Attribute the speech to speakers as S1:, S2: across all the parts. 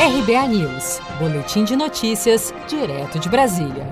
S1: RBA News, Boletim de Notícias, direto de Brasília.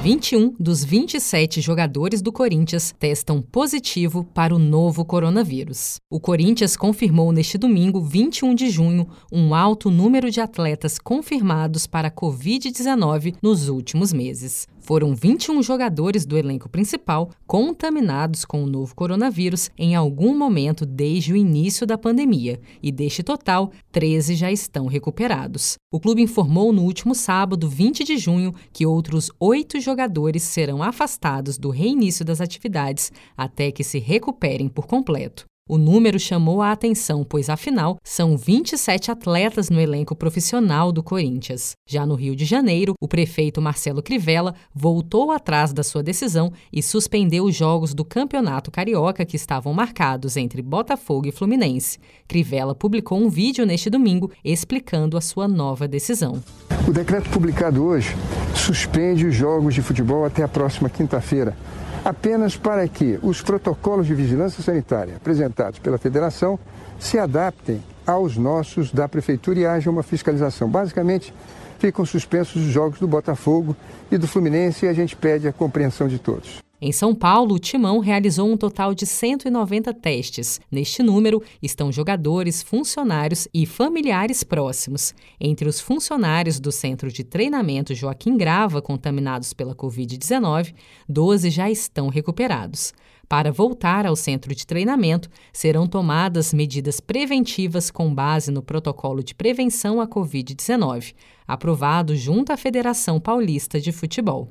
S1: 21 dos 27 jogadores do Corinthians testam positivo para o novo coronavírus. O Corinthians confirmou neste domingo, 21 de junho, um alto número de atletas confirmados para a Covid-19 nos últimos meses. Foram 21 jogadores do elenco principal contaminados com o novo coronavírus em algum momento desde o início da pandemia, e deste total, 13 já estão recuperados. O clube informou no último sábado, 20 de junho, que outros oito jogadores serão afastados do reinício das atividades até que se recuperem por completo. O número chamou a atenção, pois afinal são 27 atletas no elenco profissional do Corinthians. Já no Rio de Janeiro, o prefeito Marcelo Crivella voltou atrás da sua decisão e suspendeu os jogos do Campeonato Carioca que estavam marcados entre Botafogo e Fluminense. Crivella publicou um vídeo neste domingo explicando a sua nova decisão.
S2: O decreto publicado hoje suspende os jogos de futebol até a próxima quinta-feira apenas para que os protocolos de vigilância sanitária apresentados pela federação se adaptem aos nossos da prefeitura e haja uma fiscalização. Basicamente, ficam suspensos os jogos do Botafogo e do Fluminense e a gente pede a compreensão de todos.
S1: Em São Paulo, o Timão realizou um total de 190 testes. Neste número estão jogadores, funcionários e familiares próximos. Entre os funcionários do Centro de Treinamento Joaquim Grava contaminados pela Covid-19, 12 já estão recuperados. Para voltar ao centro de treinamento, serão tomadas medidas preventivas com base no protocolo de prevenção à Covid-19, aprovado junto à Federação Paulista de Futebol.